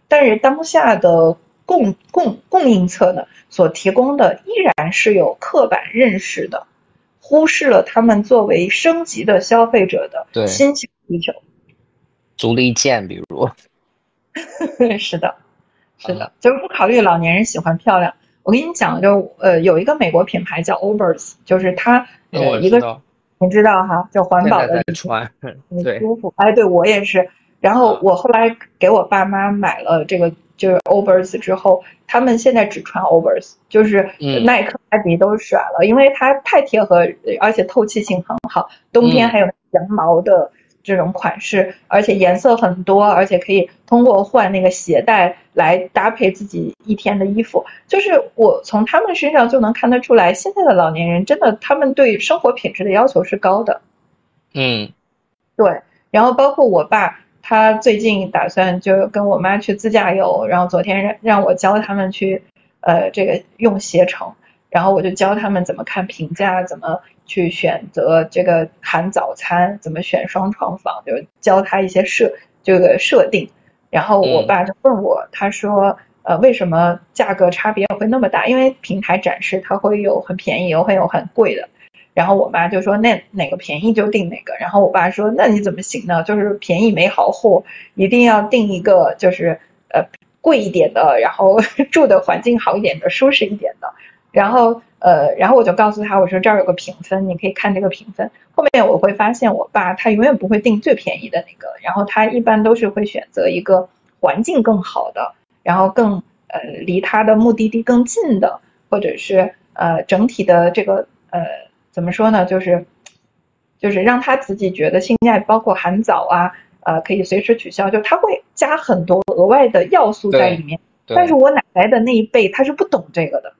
但是当下的供供供应侧呢，所提供的依然是有刻板认识的，忽视了他们作为升级的消费者的新型需求。足力健，比如，[laughs] 是的，是的，就是不考虑老年人喜欢漂亮。我跟你讲，就呃，有一个美国品牌叫 Obers，就是它呃一个，你知道哈，就环保的穿，[laughs] 很舒服。哎，对我也是。然后我后来给我爸妈买了这个就是 Obers 之后，他们现在只穿 Obers，就是耐克、阿迪都甩了，因为它太贴合，而且透气性很好，冬天还有羊毛的。这种款式，而且颜色很多，而且可以通过换那个鞋带来搭配自己一天的衣服。就是我从他们身上就能看得出来，现在的老年人真的，他们对生活品质的要求是高的。嗯，对。然后包括我爸，他最近打算就跟我妈去自驾游，然后昨天让让我教他们去，呃，这个用携程，然后我就教他们怎么看评价，怎么。去选择这个含早餐，怎么选双床房，就是教他一些设这个设定。然后我爸就问我，他说，呃，为什么价格差别会那么大？因为平台展示它会有很便宜，有会有很贵的。然后我妈就说，那哪个便宜就订哪个。然后我爸说，那你怎么行呢？就是便宜没好货，一定要订一个就是呃贵一点的，然后 [laughs] 住的环境好一点的，舒适一点的。然后。呃，然后我就告诉他，我说这儿有个评分，你可以看这个评分。后面我会发现，我爸他永远不会订最便宜的那个，然后他一般都是会选择一个环境更好的，然后更呃离他的目的地更近的，或者是呃整体的这个呃怎么说呢，就是就是让他自己觉得性价比，包括含早啊，呃可以随时取消，就他会加很多额外的要素在里面。但是我奶奶的那一辈他是不懂这个的。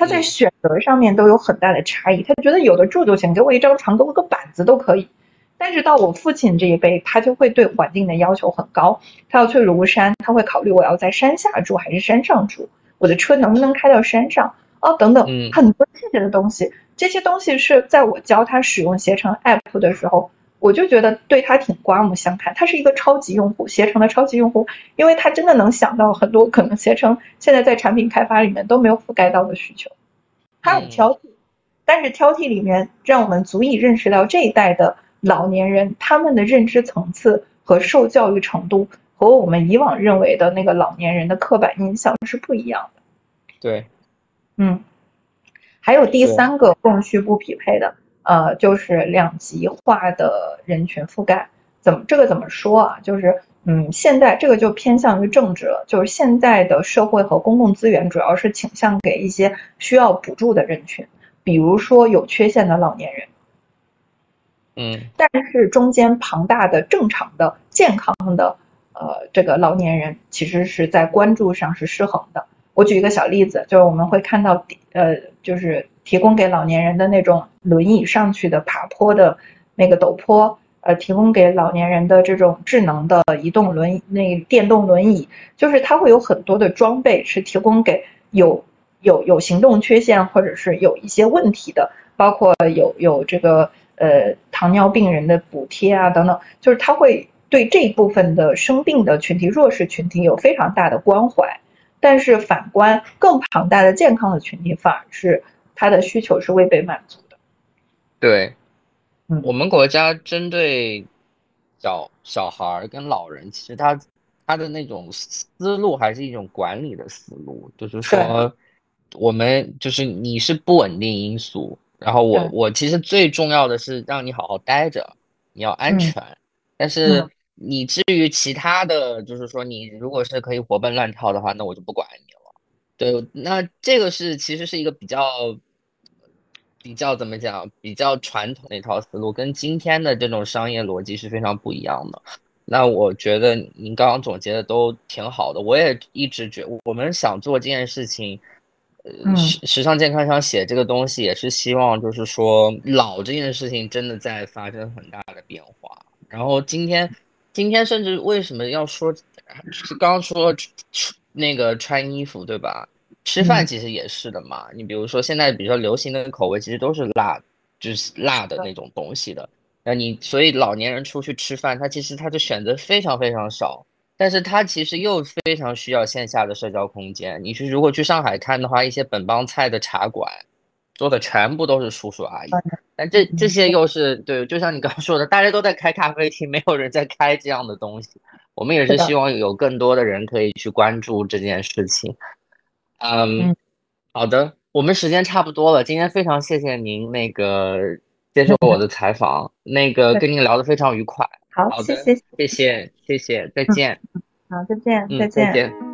他在选择上面都有很大的差异，他觉得有的住就行，给我一张床，给我个板子都可以。但是到我父亲这一辈，他就会对环境的要求很高，他要去庐山，他会考虑我要在山下住还是山上住，我的车能不能开到山上哦，等等，很多细节的东西。这些东西是在我教他使用携程 app 的时候。我就觉得对他挺刮目相看，他是一个超级用户，携程的超级用户，因为他真的能想到很多可能携程现在在产品开发里面都没有覆盖到的需求。他很挑剔，但是挑剔里面让我们足以认识到这一代的老年人他们的认知层次和受教育程度和我们以往认为的那个老年人的刻板印象是不一样的。对，嗯，还有第三个供需不匹配的。呃，就是两极化的人群覆盖，怎么这个怎么说啊？就是，嗯，现在这个就偏向于政治了，就是现在的社会和公共资源主要是倾向给一些需要补助的人群，比如说有缺陷的老年人，嗯，但是中间庞大的正常的健康的呃这个老年人其实是在关注上是失衡的。我举一个小例子，就是我们会看到，呃，就是。提供给老年人的那种轮椅上去的爬坡的那个陡坡，呃提供给老年人的这种智能的移动轮那电动轮椅，就是它会有很多的装备是提供给有有有行动缺陷或者是有一些问题的，包括有有这个呃糖尿病人的补贴啊等等，就是它会对这一部分的生病的群体、弱势群体有非常大的关怀。但是反观更庞大的健康的群体，反而是他的需求是未被满足的。对，嗯，我们国家针对小小孩儿跟老人，其实他他的那种思路还是一种管理的思路，就是说，我们就是你是不稳定因素，然后我我其实最重要的是让你好好待着，你要安全，但是。你至于其他的就是说，你如果是可以活蹦乱跳的话，那我就不管你了。对，那这个是其实是一个比较比较怎么讲，比较传统的一套思路，跟今天的这种商业逻辑是非常不一样的。那我觉得您刚刚总结的都挺好的，我也一直觉我们想做这件事情，呃，时时尚健康想写这个东西，也是希望就是说老这件事情真的在发生很大的变化。然后今天。今天甚至为什么要说，是刚刚说那个穿衣服对吧？吃饭其实也是的嘛。你比如说现在比较流行的口味，其实都是辣，就是辣的那种东西的。那你所以老年人出去吃饭，他其实他的选择非常非常少，但是他其实又非常需要线下的社交空间。你是如果去上海看的话，一些本帮菜的茶馆。做的全部都是叔叔阿姨，但这这些又是对，就像你刚刚说的，大家都在开咖啡厅，没有人在开这样的东西。我们也是希望有更多的人可以去关注这件事情。嗯，好的，我们时间差不多了，今天非常谢谢您那个接受我的采访，那个跟您聊得非常愉快。好，谢谢，谢谢，谢谢，再见。好，再见，再见。